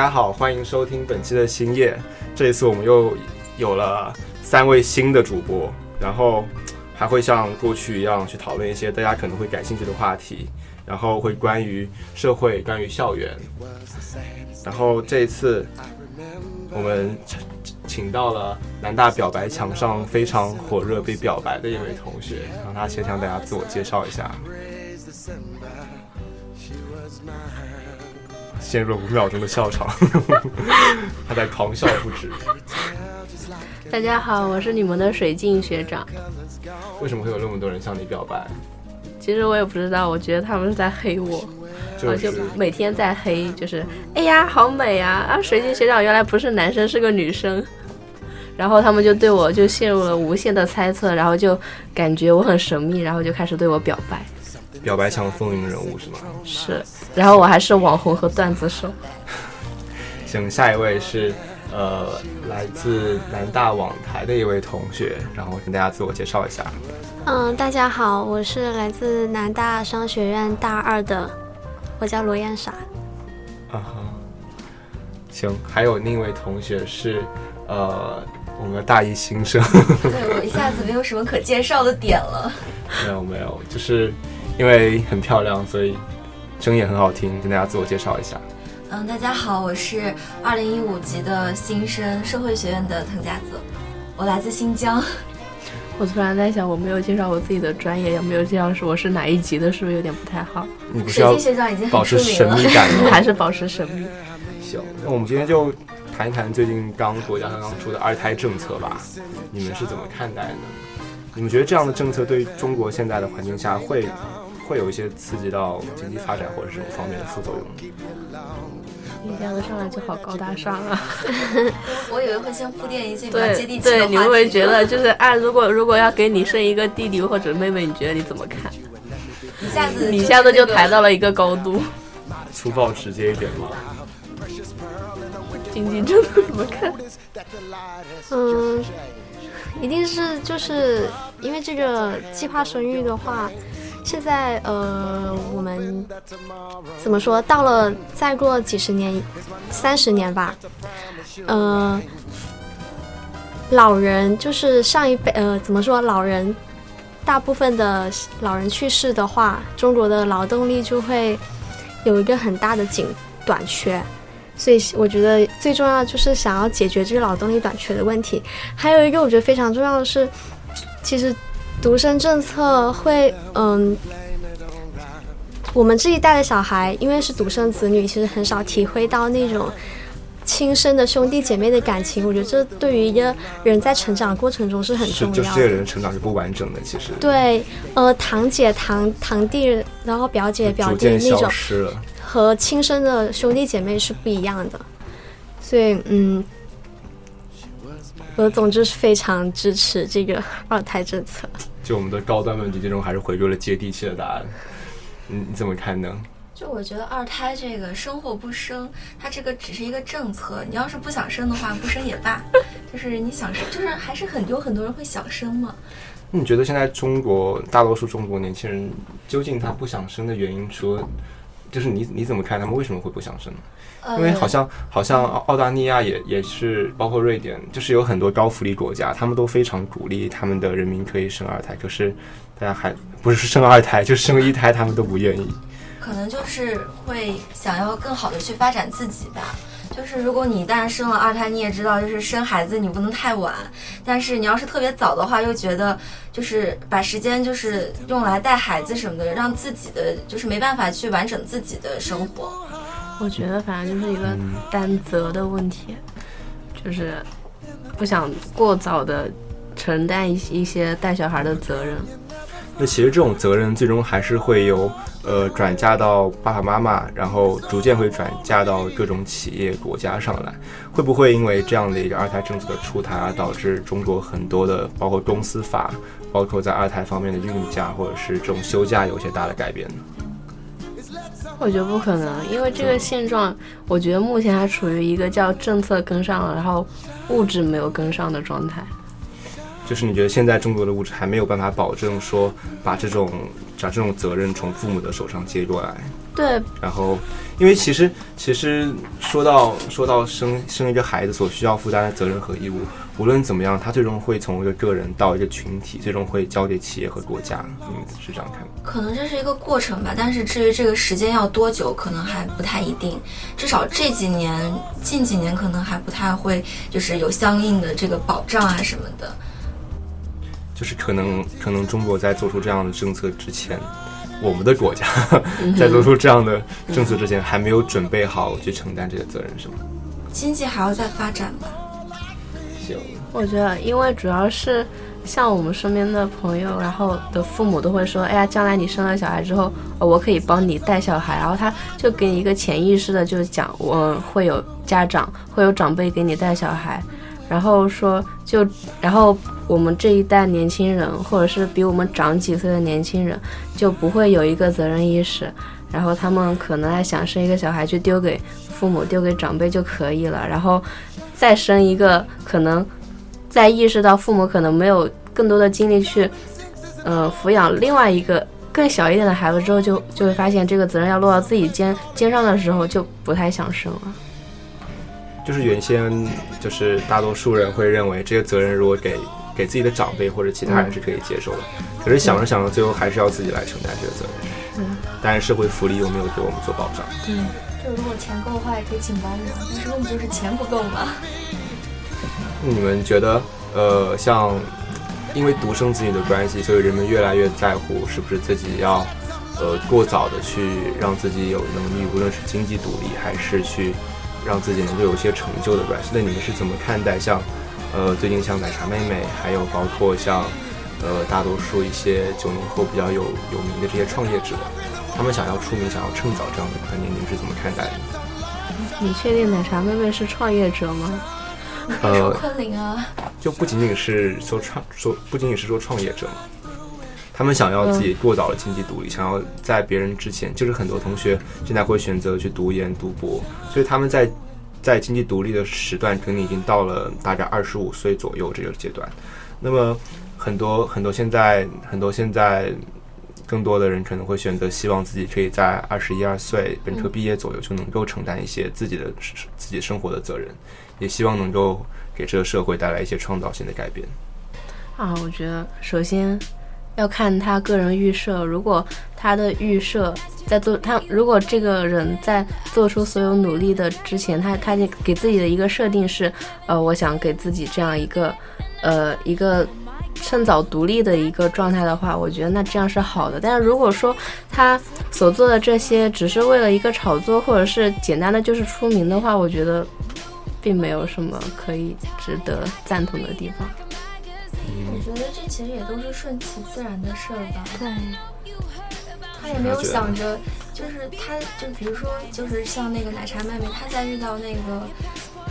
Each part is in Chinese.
大家好，欢迎收听本期的星夜。这一次我们又有了三位新的主播，然后还会像过去一样去讨论一些大家可能会感兴趣的话题，然后会关于社会、关于校园。然后这一次我们请到了南大表白墙上非常火热被表白的一位同学，让他先向大家自我介绍一下。陷入了五秒钟的笑场，他在狂笑不止。大家好，我是你们的水镜学长。为什么会有那么多人向你表白？其实我也不知道，我觉得他们是在黑我，就每天在黑，就是哎呀好美啊啊！水镜学长原来不是男生，是个女生。然后他们就对我就陷入了无限的猜测，然后就感觉我很神秘，然后就开始对我表白。表白墙风云人物是吗？是，然后我还是网红和段子手。行，下一位是呃来自南大网台的一位同学，然后跟大家自我介绍一下。嗯，大家好，我是来自南大商学院大二的，我叫罗燕傻。啊哈，行，还有另一位同学是呃我们的大一新生。对我一下子没有什么可介绍的点了。没有没有，就是。因为很漂亮，所以声音也很好听。跟大家自我介绍一下。嗯，大家好，我是二零一五级的新生，社会学院的滕佳子，我来自新疆。我突然在想，我没有介绍我自己的专业，也没有介绍是我是哪一级的，是不是有点不太好？你不是要保持神秘感吗？还是保持神秘？行，那我们今天就谈一谈最近刚国家刚刚出的二胎政策吧。你们是怎么看待的？你们觉得这样的政策对中国现在的环境下会？会有一些刺激到经济发展或者什么方面的副作用。你讲的上来就好高大上啊！我以为会先铺垫一些比较接地气的对，你会不会觉得就是啊？如果如果要给你生一个弟弟或者妹妹，你觉得你怎么看？一下子，你一下子就抬到了一个高度。粗暴直接一点吗？经济政策怎么看？嗯，一定是就是因为这个计划生育的话。现在呃，我们怎么说？到了再过几十年、三十年吧，呃，老人就是上一辈呃，怎么说？老人大部分的老人去世的话，中国的劳动力就会有一个很大的紧短缺。所以我觉得最重要的就是想要解决这个劳动力短缺的问题。还有一个我觉得非常重要的是，其实。独生政策会，嗯，我们这一代的小孩，因为是独生子女，其实很少体会到那种亲生的兄弟姐妹的感情。我觉得这对于一个人在成长过程中是很重要的。就是这个人成长是不完整的，其实。对，呃，堂姐、堂堂弟，然后表姐、表弟那种，和亲生的兄弟姐妹是不一样的。所以，嗯。我总之是非常支持这个二胎政策。就我们的高端问题，最终还是回归了接地气的答案。你，你怎么看呢？就我觉得二胎这个生或不生，它这个只是一个政策。你要是不想生的话，不生也罢。就是你想生，就是还是很有很多人会想生嘛。那你觉得现在中国大多数中国年轻人究竟他不想生的原因，除了就是你你怎么看他们为什么会不想生呢？因为好像好像澳大利亚也也是，包括瑞典，就是有很多高福利国家，他们都非常鼓励他们的人民可以生二胎，可是大家还不是生二胎，就生一胎，他们都不愿意。可能就是会想要更好的去发展自己吧。就是如果你一旦生了二胎，你也知道，就是生孩子你不能太晚，但是你要是特别早的话，又觉得就是把时间就是用来带孩子什么的，让自己的就是没办法去完整自己的生活。我觉得反正就是一个担责的问题，就是不想过早的承担一些一些带小孩的责任。那其实这种责任最终还是会由呃转嫁到爸爸妈妈，然后逐渐会转嫁到各种企业国家上来。会不会因为这样的一个二胎政策的出台，而导致中国很多的包括公司法，包括在二胎方面的孕假或者是这种休假有些大的改变呢？我觉得不可能，因为这个现状，我觉得目前还处于一个叫政策跟上了，然后物质没有跟上的状态。就是你觉得现在中国的物质还没有办法保证说把这种把这种责任从父母的手上接过来？对，然后，因为其实其实说到说到生生一个孩子所需要负担的责任和义务，无论怎么样，他最终会从一个个人到一个群体，最终会交给企业和国家。你们是这样看吗？可能这是一个过程吧，但是至于这个时间要多久，可能还不太一定。至少这几年，近几年可能还不太会，就是有相应的这个保障啊什么的。就是可能可能中国在做出这样的政策之前，我们的国家 在做出这样的政策之前，还没有准备好去承担这个责任，是吗？经济还要再发展吧。行，我觉得，因为主要是像我们身边的朋友，然后的父母都会说：“哎呀，将来你生了小孩之后，呃我可以帮你带小孩。”然后他就给你一个潜意识的，就是讲我会有家长，会有长辈给你带小孩，然后说就，然后我们这一代年轻人，或者是比我们长几岁的年轻人，就不会有一个责任意识，然后他们可能还想生一个小孩就丢给父母、丢给长辈就可以了，然后再生一个可能。在意识到父母可能没有更多的精力去，呃，抚养另外一个更小一点的孩子之后，就就会发现这个责任要落到自己肩肩上的时候，就不太想生了。就是原先就是大多数人会认为这个责任如果给给自己的长辈或者其他人是可以接受的，可是想着想着，最后还是要自己来承担这个责任。嗯，但是社会福利又没有给我们做保障。对，就如果钱够的话，也可以请保姆，但是问题就是钱不够嘛。你们觉得，呃，像因为独生子女的关系，所以人们越来越在乎是不是自己要，呃，过早的去让自己有能力，无论是经济独立，还是去让自己能够有一些成就的关系。那你们是怎么看待像，呃，最近像奶茶妹妹，还有包括像，呃，大多数一些九零后比较有有名的这些创业者，他们想要出名，想要趁早这样的观念，你们是怎么看待的？你确定奶茶妹妹是创业者吗？呃，昆凌啊，就不仅仅是说创说不仅仅是说创业者嘛，他们想要自己过早的经济独立，想要在别人之前，就是很多同学现在会选择去读研读博，所以他们在在经济独立的时段，可能已经到了大概二十五岁左右这个阶段。那么很多很多现在很多现在更多的人可能会选择希望自己可以在二十一二岁本科毕业左右就能够承担一些自己的自己生活的责任。也希望能够给这个社会带来一些创造性的改变。啊，我觉得首先要看他个人预设。如果他的预设在做他，如果这个人在做出所有努力的之前，他他给自己的一个设定是，呃，我想给自己这样一个，呃，一个趁早独立的一个状态的话，我觉得那这样是好的。但是如果说他所做的这些只是为了一个炒作，或者是简单的就是出名的话，我觉得。并没有什么可以值得赞同的地方。我觉得这其实也都是顺其自然的事儿吧。对，他也没有想着，就是他，就比如说，就是像那个奶茶妹妹，她在遇到那个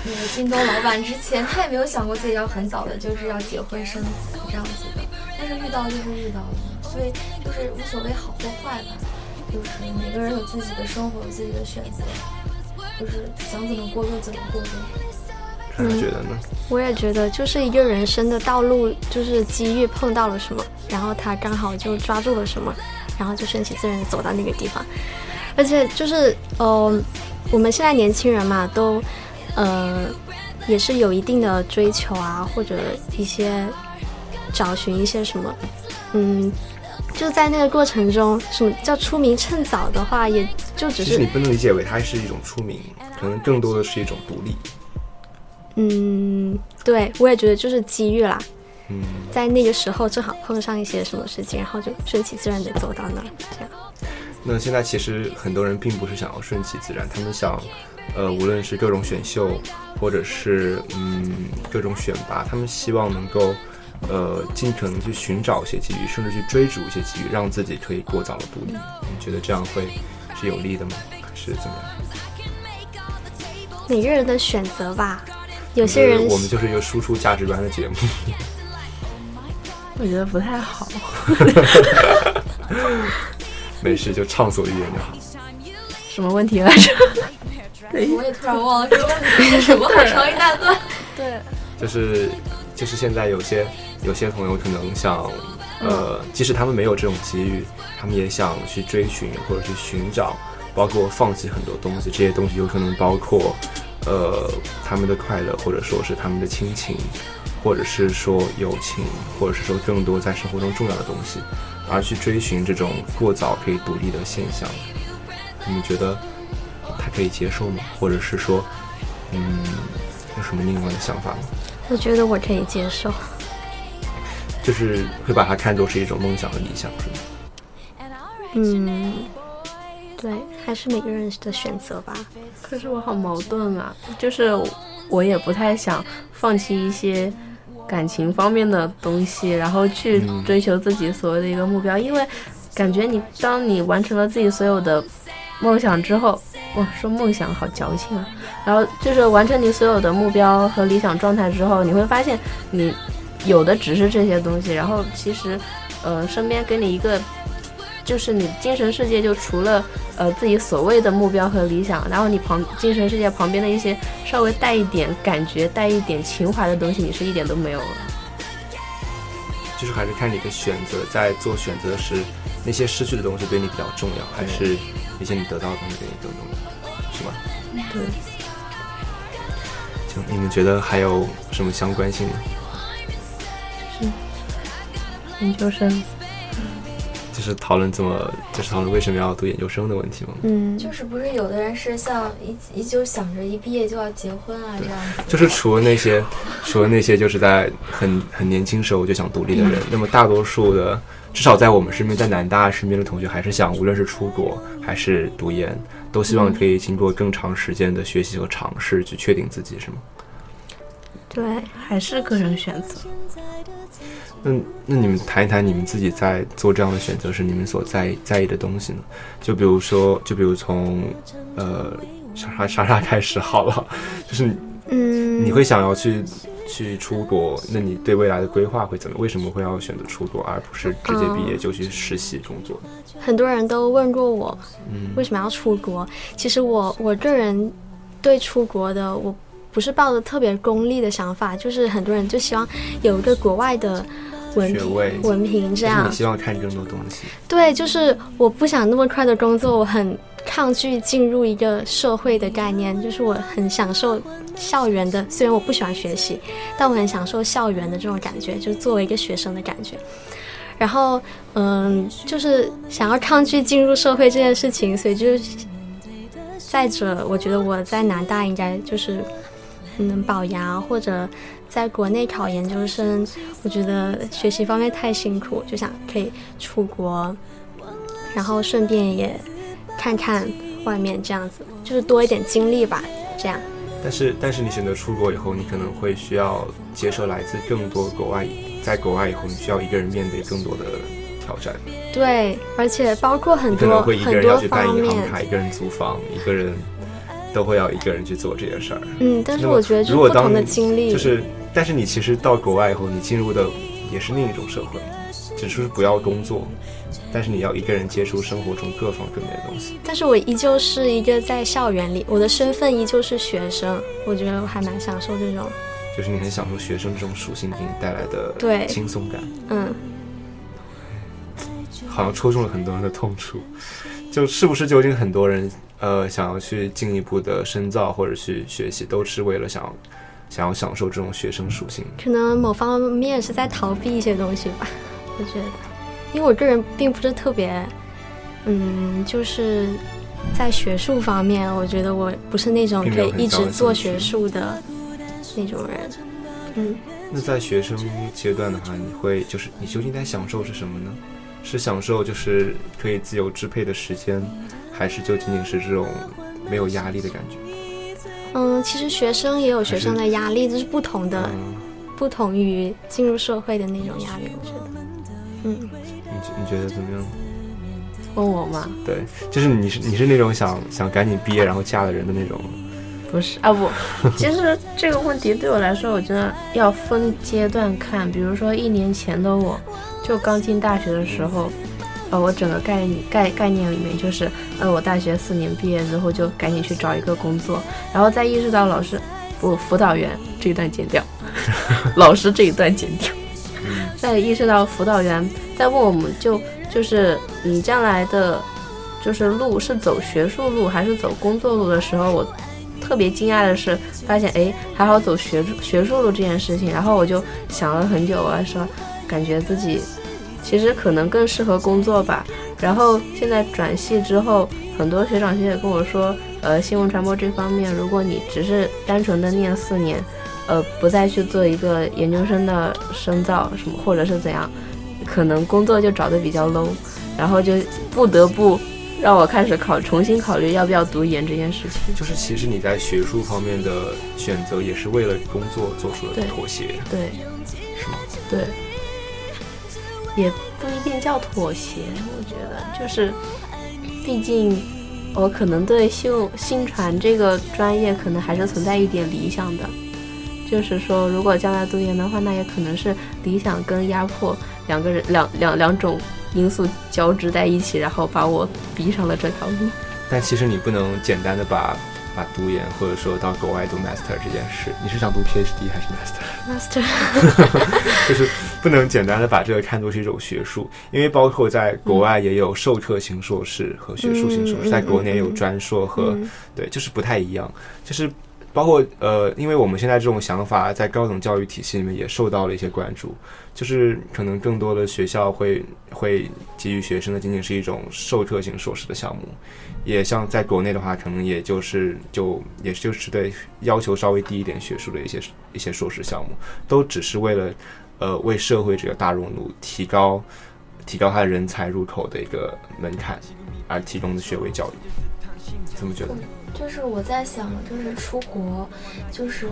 那个京东老板之前，她也没有想过自己要很早的就是要结婚生子这样子的。但是遇到就是遇到了，所以就是无所谓好或坏吧，就是每个人有自己的生活，有自己的选择。就是想怎么过就怎么过呗。你觉得呢？我也觉得，就是一个人生的道路，就是机遇碰到了什么，然后他刚好就抓住了什么，然后就顺其自然走到那个地方。而且就是，呃，我们现在年轻人嘛，都，呃，也是有一定的追求啊，或者一些找寻一些什么，嗯。就在那个过程中，什么叫出名趁早的话，也就只是。你不能理解为它是一种出名，可能更多的是一种独立。嗯，对，我也觉得就是机遇啦。嗯，在那个时候正好碰上一些什么事情，然后就顺其自然的走到那儿，这样。那现在其实很多人并不是想要顺其自然，他们想，呃，无论是各种选秀，或者是嗯各种选拔，他们希望能够。呃，尽可能去寻找一些机遇，甚至去追逐一些机遇，让自己可以过早的独立。你觉得这样会是有利的吗？还是怎么样？每个人的选择吧。有些人，我们就是一个输出价值观的节目。我觉得不太好。没事，就畅所欲言就好。什么问题来着？我也突然忘了这个问题，什么好长一大段。对，就是。就是现在有些有些朋友可能想，呃，即使他们没有这种机遇，他们也想去追寻或者去寻找包括放弃很多东西，这些东西有可能包括，呃，他们的快乐，或者说是他们的亲情，或者是说友情，或者是说更多在生活中重要的东西，而去追寻这种过早可以独立的现象。你们觉得他可以接受吗？或者是说，嗯，有什么另外的想法吗？我觉得我可以接受。就是会把它看作是一种梦想和理想，是吗？嗯，对，还是每个人的选择吧。可是我好矛盾啊，就是我也不太想放弃一些感情方面的东西，然后去追求自己所谓的一个目标，因为感觉你当你完成了自己所有的梦想之后，哇，说梦想好矫情啊。然后就是完成你所有的目标和理想状态之后，你会发现你。有的只是这些东西，然后其实，呃，身边给你一个，就是你精神世界就除了呃自己所谓的目标和理想，然后你旁精神世界旁边的一些稍微带一点感觉、带一点情怀的东西，你是一点都没有了。就是还是看你的选择，在做选择时，那些失去的东西对你比较重要，还是那些你得到的东西对你更重要，是吧？对。行，你们觉得还有什么相关性吗？是？研究生，就是讨论怎么，就是讨论为什么要读研究生的问题吗？嗯，就是不是有的人是像一一就想着一毕业就要结婚啊这样子。就是除了那些，除了那些就是在很很年轻时候就想独立的人，那么大多数的，至少在我们身边，在南大身边的同学，还是想无论是出国还是读研，都希望可以经过更长时间的学习和尝试去确定自己，是吗？对，还是个人选择。那那你们谈一谈你们自己在做这样的选择时，你们所在在意的东西呢？就比如说，就比如从呃莎莎莎莎开始好了，就是嗯，你会想要去去出国，那你对未来的规划会怎么？为什么会要选择出国，而不是直接毕业就去实习工作？很多人都问过我，嗯，为什么要出国？其实我我个人对出国的我不是抱着特别功利的想法，就是很多人就希望有一个国外的。文凭，文凭这样。你希望看更多东西。对，就是我不想那么快的工作，我很抗拒进入一个社会的概念，就是我很享受校园的。虽然我不喜欢学习，但我很享受校园的这种感觉，就是作为一个学生的感觉。然后，嗯，就是想要抗拒进入社会这件事情，所以就是，再者，我觉得我在南大应该就是能保研或者。在国内考研究生，我觉得学习方面太辛苦，就想可以出国，然后顺便也看看外面，这样子就是多一点经历吧。这样。但是，但是你选择出国以后，你可能会需要接受来自更多国外，在国外以后，你需要一个人面对更多的挑战。对，而且包括很多可能会一个人要去办银行卡，一个人租房，一个人都会要一个人去做这件事儿。嗯，但是我觉得如果不同的经历就是。但是你其实到国外以后，你进入的也是另一种社会，只是不要工作，但是你要一个人接触生活中各方各面的东西。但是我依旧是一个在校园里，我的身份依旧是学生，我觉得我还蛮享受这种。就是你很享受学生这种属性给你带来的对轻松感。嗯，好像戳中了很多人的痛处，就是不是究竟很多人呃想要去进一步的深造或者去学习，都是为了想要。想要享受这种学生属性，可能某方面是在逃避一些东西吧。我觉得，因为我个人并不是特别，嗯，就是在学术方面，我觉得我不是那种可以一直做学术的那种人。嗯，那在学生阶段的话，你会就是你究竟在享受是什么呢？是享受就是可以自由支配的时间，还是就仅仅是这种没有压力的感觉？嗯，其实学生也有学生的压力，这是不同的，不同于进入社会的那种压力。我觉得，嗯，你你觉得怎么样？问我吗？对，就是你是你是那种想想赶紧毕业然后嫁的人的那种。不是啊，不，其实这个问题对我来说，我觉得要分阶段看。比如说一年前的我，就刚进大学的时候。呃，我整个概念概概念里面就是，呃，我大学四年毕业之后就赶紧去找一个工作，然后再意识到老师不辅导员这一段剪掉，老师这一段剪掉，再意识到辅导员在问我们就就是你将来的就是路是走学术路还是走工作路的时候，我特别惊讶的是发现，哎，还好走学学术路这件事情。然后我就想了很久啊，说感觉自己其实可能更适合工作吧。然后现在转系之后，很多学长学姐跟我说，呃，新闻传播这方面，如果你只是单纯的念四年。呃，不再去做一个研究生的深造什么，或者是怎样，可能工作就找的比较 low，然后就不得不让我开始考，重新考虑要不要读研这件事情。就是其实你在学术方面的选择，也是为了工作做出了妥协，对，是吗？对，也不一定叫妥协，我觉得就是，毕竟我可能对新新传这个专业，可能还是存在一点理想的。就是说，如果将来读研的话，那也可能是理想跟压迫两个人两两两种因素交织在一起，然后把我逼上了这条路。但其实你不能简单的把把读研或者说到国外读 master 这件事，你是想读 PhD 还是 master？master，就是不能简单的把这个看作是一种学术，因为包括在国外也有授课型硕士和学术型硕士，在国内有专硕和对，就是不太一样，就是。包括呃，因为我们现在这种想法在高等教育体系里面也受到了一些关注，就是可能更多的学校会会给予学生的仅仅是一种授课型硕士的项目，也像在国内的话，可能也就是就也就是对要求稍微低一点学术的一些一些硕士项目，都只是为了呃为社会这个大熔炉提高提高他的人才入口的一个门槛而提供的学位教育，怎么觉得？就是我在想，就是出国，就是，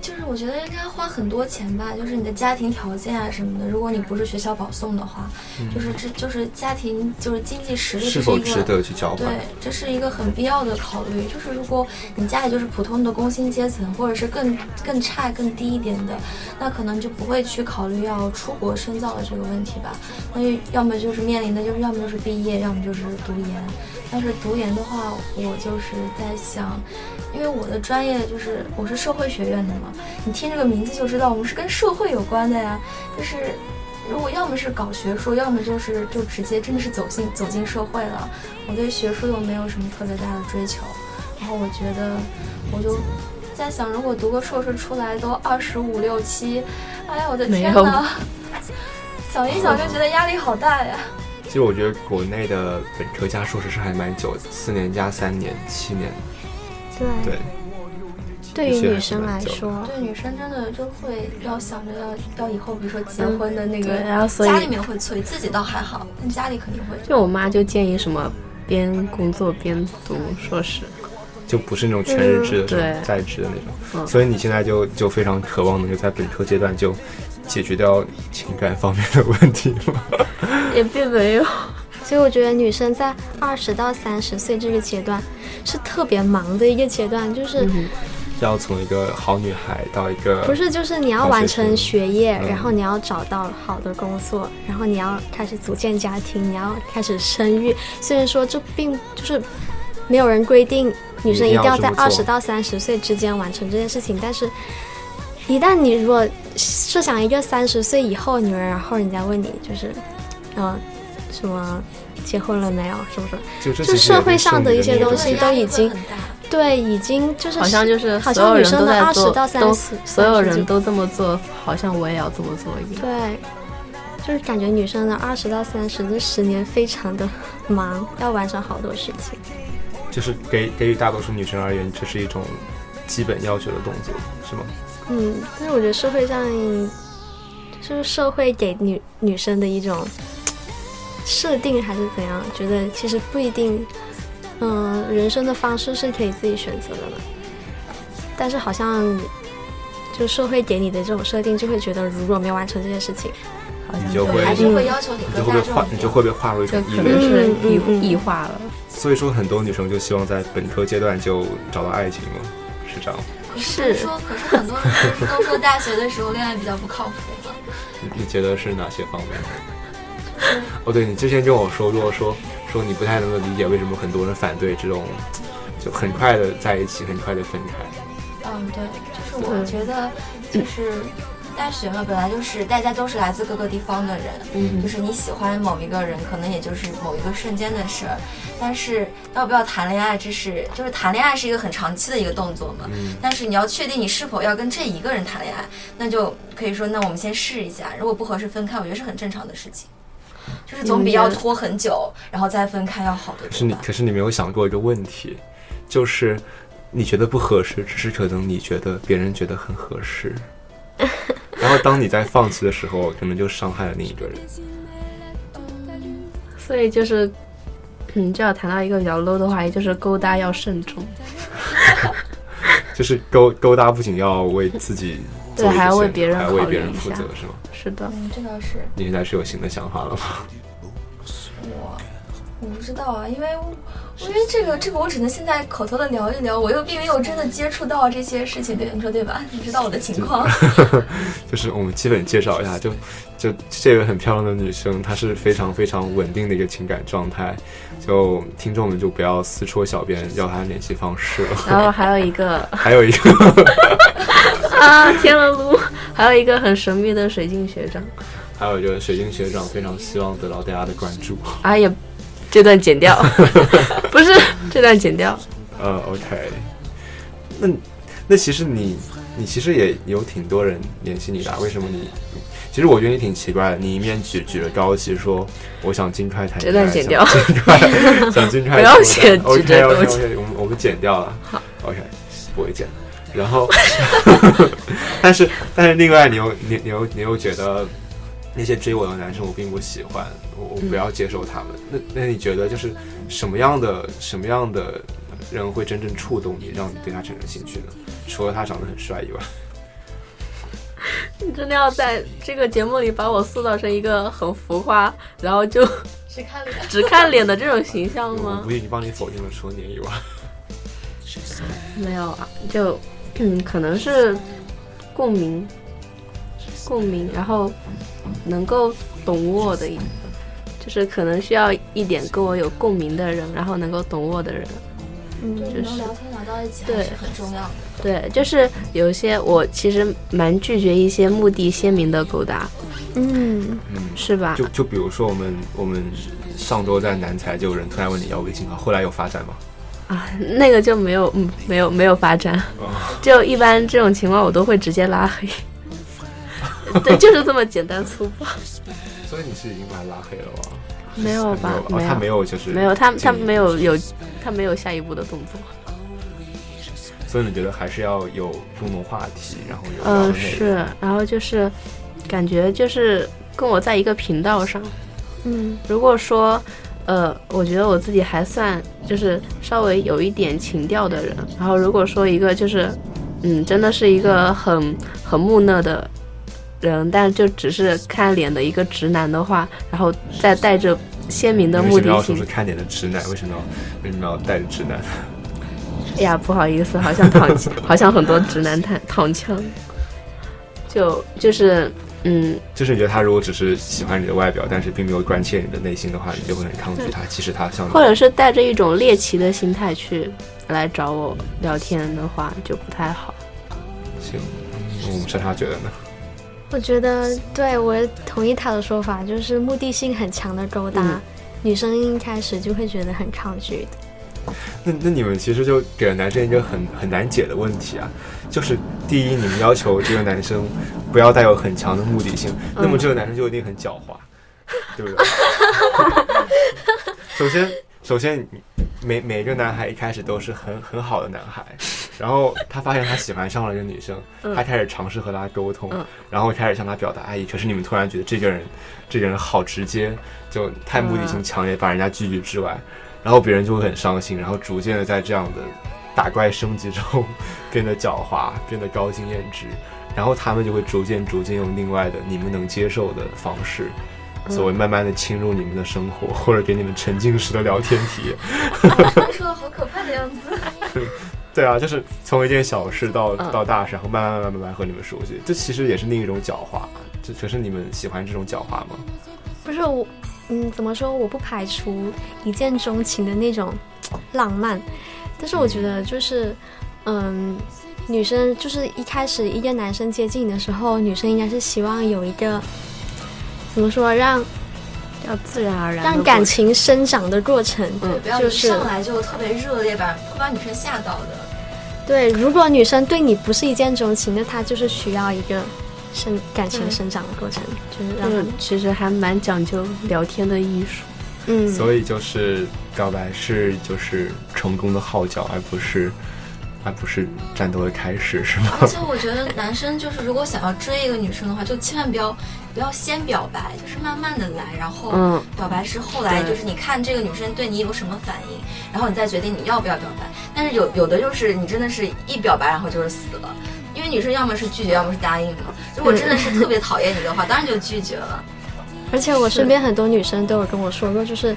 就是我觉得应该花很多钱吧。就是你的家庭条件啊什么的，如果你不是学校保送的话，就是这就是家庭就是经济实力是否值得去交换？对，这是一个很必要的考虑。就是如果你家里就是普通的工薪阶层，或者是更更差更低一点的，那可能就不会去考虑要出国深造的这个问题吧。那要么就是面临的就是要么就是毕业，要么就是读研。但是读研的话，我就是在想，因为我的专业就是我是社会学院的嘛，你听这个名字就知道我们是跟社会有关的呀。就是如果要么是搞学术，要么就是就直接真的是走进走进社会了。我对学术又没有什么特别大的追求，然后我觉得我就在想，如果读个硕士出来都二十五六七，哎呀我的天哪！想一想就觉得压力好大呀。其实我觉得国内的本科加硕士是还蛮久的，四年加三年，七年。对对，对于女生来说，对女生真的就会要想着要要以后，比如说结婚的那个，然后所以家里面会催，自己倒还好，但家里肯定会。就我妈就建议什么边工作边读硕士，就不是那种全日制的 在职的那种。所以你现在就就非常渴望能够在本科阶段就。解决掉情感方面的问题吗？也并没有。所以我觉得女生在二十到三十岁这个阶段是特别忙的一个阶段，就是要从一个好女孩到一个不是，就是你要完成学业，然后你要找到好的工作，然后你要开始组建家庭，你要开始生育。虽然说这并就是没有人规定女生一定要在二十到三十岁之间完成这件事情，但是。一旦你如果设想一个三十岁以后女人，然后人家问你就是，嗯，什么结婚了没有，是不是？就社会上的一些东西都已经，对，已经就是好像就是好像女生的二十到三十，所有人都这么做，好像我也要这么做一样。对，就是感觉女生的二十到三十这十年非常的忙，要完成好多事情。就是给给予大多数女生而言，这是一种基本要求的动作，是吗？嗯，但是我觉得社会上，就是社会给女女生的一种设定还是怎样？觉得其实不一定，嗯，人生的方式是可以自己选择的嘛。但是好像就社会给你的这种设定，就会觉得如果没有完成这件事情，好像就会还是会要求你就会被划，你就会被划入一种可能是异异化了。所以说，很多女生就希望在本科阶段就找到爱情嘛，是这样。是说，可是很多人都都说大学的时候恋爱比较不靠谱吗。你觉得是哪些方面？哦，对你之前跟我说，如果说说你不太能够理解为什么很多人反对这种就很快的在一起，很快的分开。嗯，对，就是我觉得就是。大学嘛，本来就是大家都是来自各个地方的人，嗯就是你喜欢某一个人，可能也就是某一个瞬间的事儿。但是要不要谈恋爱，这是就是谈恋爱是一个很长期的一个动作嘛。嗯但是你要确定你是否要跟这一个人谈恋爱，那就可以说，那我们先试一下，如果不合适分开，我觉得是很正常的事情。就是总比要拖很久然后再分开要好得可是你。可是你没有想过一个问题，就是你觉得不合适，只是可能你觉得别人觉得很合适，然后当你在放弃的时候，可能就伤害了另一个人。所以就是，嗯，就要谈到一个比较 low 的话，也就是勾搭要慎重，就是勾勾搭不仅要为自己对还要为别人还要为别人负责，是吗？是的，嗯，这倒是你现在是有新的想法了吗？我，我不知道啊，因为因为这个这个我只能现在口头的聊一聊，我又并没有真的接触到这些事情，对你说对吧？你知道我的情况。就是我们基本介绍一下，就就这位很漂亮的女生，她是非常非常稳定的一个情感状态。就听众们就不要私戳小编要她的联系方式了。然后还有一个 还有一个，啊，天了噜，还有一个很神秘的水晶学长还有一个水晶学长，非常希望得到大家的关注。啊，也这段剪掉，不是这段剪掉，呃，OK，那那其实你你其实也有挺多人联系你的啊，为什么你？其实我觉得你挺奇怪的，你一面举举着高旗说我想尽快谈这恋爱，段剪掉。想尽快想尽快不要写举 OK 着 OK 高旗 OK，我们我们剪掉了。好，OK，不会剪。然后，但是但是另外你又你你又你又觉得那些追我的男生我并不喜欢，我我不要接受他们。那那你觉得就是什么样的什么样的人会真正触动你，让你对他产生兴趣呢？除了他长得很帅以外，你真的要在这个节目里把我塑造成一个很浮夸，然后就只看脸。只看脸的这种形象 我吗不？已经帮你否定了除了年以外。没有啊，就嗯，可能是共鸣，共鸣，然后能够懂我的，就是可能需要一点跟我有共鸣的人，然后能够懂我的人。嗯，就是聊天聊到一起对还是很重要的。对，就是有一些我其实蛮拒绝一些目的鲜明的勾搭，嗯，嗯，是吧？就就比如说我们我们上周在南财就有人突然问你要微信号，后来有发展吗？啊，那个就没有，嗯，没有没有发展，哦就一般这种情况我都会直接拉黑。对，就是这么简单粗暴。所以你是已经把他拉黑了吗？没有吧？哦，他没有，就是没有，他他没有有，他没有下一步的动作。所以你觉得还是要有共同话题，然后有嗯，是，然后就是感觉就是跟我在一个频道上。嗯，如果说，呃，我觉得我自己还算就是稍微有一点情调的人，然后如果说一个就是，嗯，真的是一个很很木讷的人，但就只是看脸的一个直男的话，然后再带着鲜明的目的性为什么要说是，看脸的直男？为什么要为什么要带着直男？哎呀，不好意思，好像躺，好像很多直男躺躺枪，就就是，嗯，就是你觉得他如果只是喜欢你的外表，但是并没有关切你的内心的话，你就会很抗拒他。其实他像或者是带着一种猎奇的心态去来找我聊天的话，就不太好。行，嗯我们莎莎觉得呢？我觉得对我同意他的说法，就是目的性很强的勾搭，嗯女生一开始就会觉得很抗拒的。那那你们其实就给了男生一个很很难解的问题啊，就是第一，你们要求这个男生不要带有很强的目的性，那么这个男生就一定很狡猾，对不对？首先，首先每每个男孩一开始都是很很好的男孩，然后他发现他喜欢上了一个女生，嗯他开始尝试和她沟通，嗯然后开始向她表达爱意。可是你们突然觉得这个人，这个人好直接，就太目的性强烈，把人家拒绝之外，然后别人就会很伤心，然后逐渐的在这样的打怪升级中变得狡猾，变得高经验值，然后他们就会逐渐逐渐用另外的你们能接受的方式。所谓慢慢的侵入你们的生活，或者给你们沉浸式的聊天体验。说的好可怕的样子。对啊，就是从一件小事到嗯到大事，然后慢慢慢慢慢慢和你们熟悉，这其实也是另一种狡猾。这可是你们喜欢这种狡猾吗？不是我，嗯，怎么说？我不排除一见钟情的那种浪漫，但是我觉得就是，嗯，女生就是一开始一个男生接近你的时候，女生应该是希望有一个怎么说，让要自然而然，让感情生长的过程。对不要一就是上来就特别热烈，把会把女生吓到的。对，如果女生对你不是一见钟情，那她就是需要一个生感情生长的过程，就是让其实还蛮讲究聊天的艺术。嗯，所以就是表白是就是成功的号角，而不是而不是战斗的开始，是吗？而且我觉得男生就是如果想要追一个女生的话，就千万不要不要先表白，就是慢慢的来，然后嗯表白是后来就是你看这个女生对你有什么反应，然后你再决定你要不要表白。但是有有的就是你真的是一表白然后就是死了，因为女生要么是拒绝，要么是答应嘛。如果真的是特别讨厌你的话，当然就拒绝了。而且我身边很多女生都有跟我说过，就是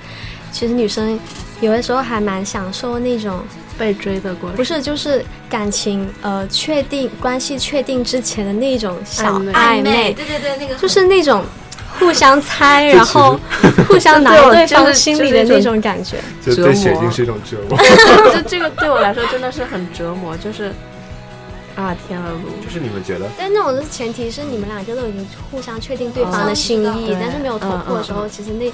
其实女生有的时候还蛮享受那种，被追的过程，不是就是感情呃确定关系确定之前的那种小暧昧暧昧，对对对，那个就是那种互相猜，然后互相拿对方就是心里的那种感觉。就折磨对雪晶是一种折磨。这这个对我来说真的是很折磨，就是啊天了噜，就是你们觉得但那种的前提是你们两个都已经互相确定对方的心意，对但是没有突破的时候，其实那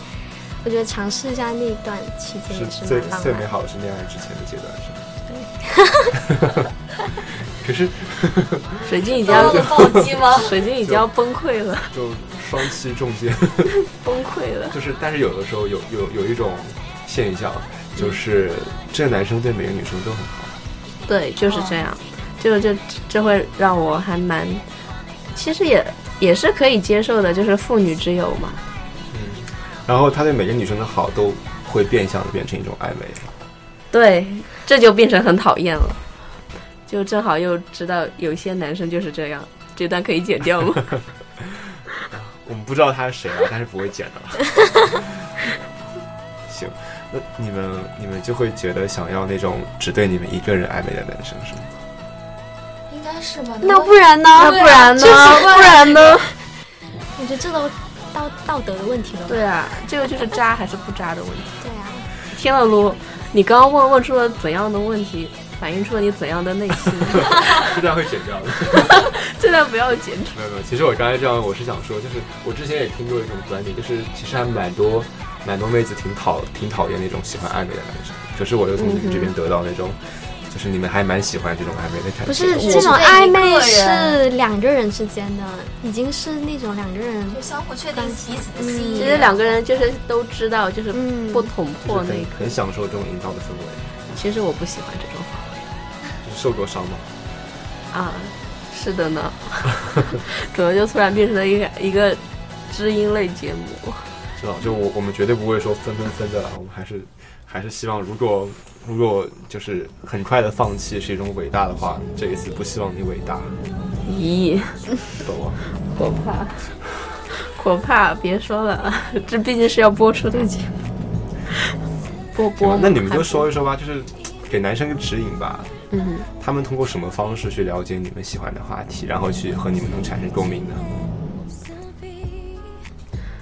我觉得尝试一下那段期间也是最最美。好的是恋爱之前的阶段，是吗？可是水晶已经要暴击吗？水晶已经要崩溃了，就双膝中箭，崩溃了。就是但是有的时候有有有一种现象，就是这个男生对每个女生都很好。对，就是这样，就就这会让我还蛮，其实也也是可以接受的，就是妇女之友嘛。嗯然后他对每个女生的好都会变相的变成一种暧昧。对，这就变成很讨厌了。就正好又知道有一些男生就是这样，这段可以剪掉吗？我们不知道他是谁啊，但是不会剪的了。行，那你们你们就会觉得想要那种只对你们一个人暧昧的男生是吗？应该是吧？那不然呢？那不然呢？不然呢？我觉得这都道道德的问题了。对啊，这个就是渣还是不渣的问题。对啊，天了噜，你刚刚问问出了怎样的问题，反映出了你怎样的内心？这段会剪掉 的。这段不要剪出。没有没有，其实我刚才这样，我是想说，就是我之前也听过一种观点，就是其实还蛮多蛮多妹子挺讨挺讨厌那种喜欢暧昧的男生，可是我又从你们这边得到那种，就是你们还蛮喜欢这种暧昧的感觉。不是是这种暧昧是两个人之间的，已经是那种两个人就相互确定彼此的心意。其实两个人就是都知道，就是嗯不捅破就是那个。很很享受这种营造的氛围，其实我不喜欢这种就是受过伤吗。啊，是的呢，怎么就突然变成了一个一个知音类节目？知道，就我我们绝对不会说分分分的啦，我们还是还是希望，如果如果就是很快的放弃是一种伟大的话，这一次不希望你伟大，咦，懂吗？可怕，可怕！别说了，这毕竟是要播出的节目，播播。那你们就说一说吧，就是给男生一个指引吧，嗯，他们通过什么方式去了解你们喜欢的话题，然后去和你们能产生共鸣呢？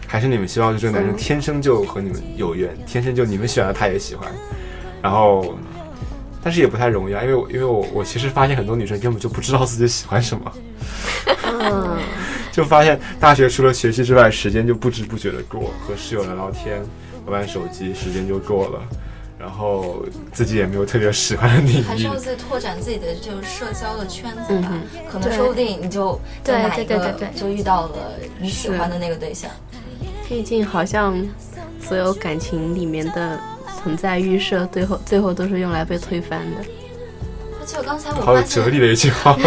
还是你们希望就这个男生天生就和你们有缘，天生就你们选了他也喜欢，然后，但是也不太容易啊，因为我因为我我其实发现很多女生根本就不知道自己喜欢什么，嗯，就发现大学除了学习之外，时间就不知不觉的过，和室友聊聊天，玩玩手机，时间就过了，然后自己也没有特别喜欢的领域还是要，再拓展自己的这种社交的圈子吧，嗯可能说不定你就对在哪一个对对对对。就遇到了你喜欢的那个对象。毕竟好像所有感情里面的存在预设，最后最后都是用来被推翻的。而且我刚才我好有发现哲，理的一句话，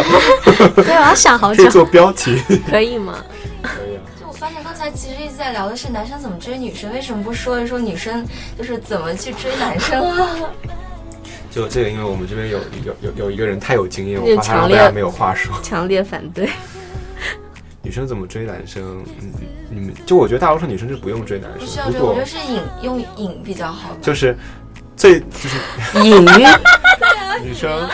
对，我要想好久可以。做标题。可以吗？可以啊。就我发现刚才其实一直在聊的是男生怎么追女生，为什么不说一说女生就是怎么去追男生啊？就这个，因为我们这边有有有有一个人太有经验，就我怕他让强烈大家没有话说。强烈反对。女生怎么追男生？嗯，你们就我觉得大多数女生是不用追男生，不需要追，我觉得是引用引比较好吧。就是最就是隐喻女生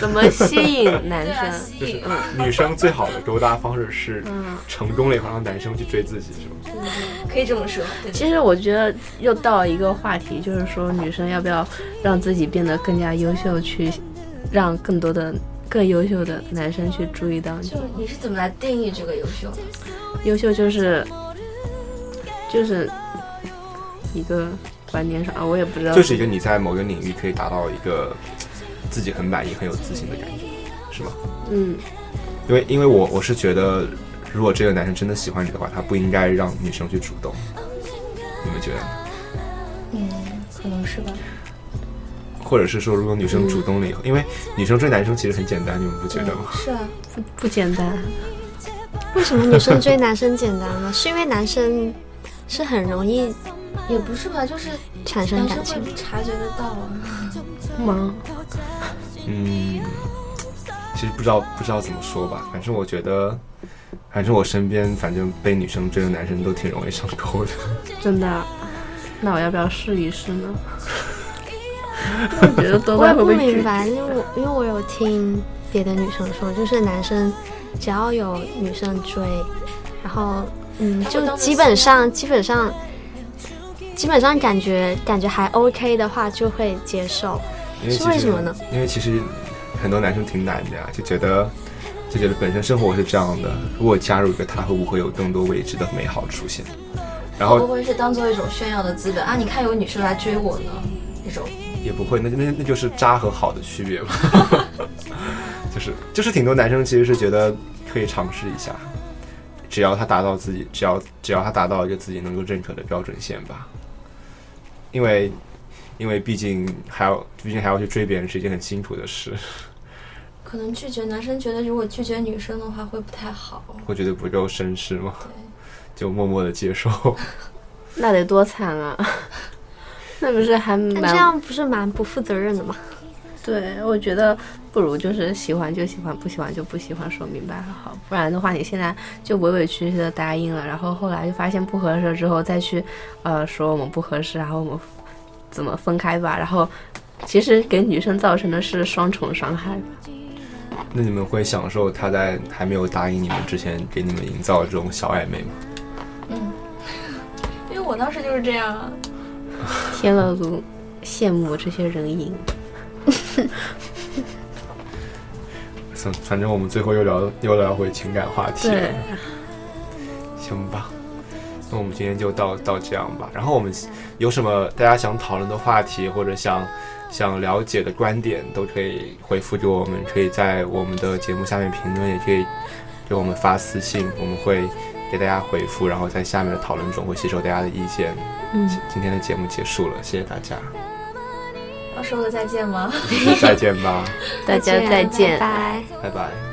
怎么吸引男生？就是吸引。女生最好的勾搭方式是嗯，成功了以后让男生去追自己，是吗？可以这么说。对其实我觉得又到了一个话题，就是说女生要不要让自己变得更加优秀，去让更多的更优秀的男生去注意到你。就你是怎么来定义这个优秀的？优秀就是就是一个观念上啊，我也不知道，就是一个你在某个领域可以达到一个自己很满意、很有自信的感觉，是吗？嗯，因为因为我我是觉得，如果这个男生真的喜欢你的话，他不应该让女生去主动。你们觉得呢？嗯，可能是吧。或者是说，如果女生主动了以后，因为女生追男生其实很简单，你们不觉得吗？是啊，不不简单。为什么女生追男生简单呢？是因为男生是很容易也不是吧，就是产生感情。察觉得到啊。吗？嗯，其实不知道不知道怎么说吧，反正我觉得，反正我身边反正被女生追的男生都挺容易上钩的。真的啊？那我要不要试一试呢？我觉得多我也不半会被拒明白，因为我因为我有听别的女生说，就是男生只要有女生追，然后嗯，就基本上基本上基本上感觉感觉还 OK 的话，就会接受。是为什么呢？因为其实很多男生挺难的呀，就觉得就觉得本身生活是这样的，如果加入一个他，会不会有更多未知的美好出现？然后会不会是当做一种炫耀的资本啊？你看有女生来追我呢，那种。也不会，那那那就是渣和好的区别吧。就是就是挺多男生其实是觉得可以尝试一下，只要他达到自己，只要只要他达到一个自己能够认可的标准线吧。因为因为毕竟还要毕竟还要去追别人是一件很辛苦的事，可能拒绝男生觉得，如果拒绝女生的话会不太好。会觉得不够绅士吗，对，就默默的接受。那得多惨啊！那不是还但这样不是蛮不负责任的吗？对？我觉得不如就是喜欢就喜欢，不喜欢就不喜欢，说明白了好。不然的话，你现在就委委屈屈的答应了，然后后来就发现不合适之后再去呃说我们不合适，然后我们怎么分开吧？然后其实给女生造成的是双重伤害吧。那你们会享受他在还没有答应你们之前给你们营造的这种小暧昧吗？嗯，因为我当时就是这样啊。天乐如羡慕这些人影，反反正我们最后又聊又聊回情感话题了对。行吧，那我们今天就到到这样吧。然后我们有什么大家想讨论的话题，或者想想了解的观点，都可以回复给我们，可以在我们的节目下面评论，也可以给我们发私信，我们会给大家回复，然后在下面的讨论中会吸收大家的意见。嗯，今天的节目结束了，谢谢大家，要说个再见吗？再见吧，大家再见。拜拜。拜拜。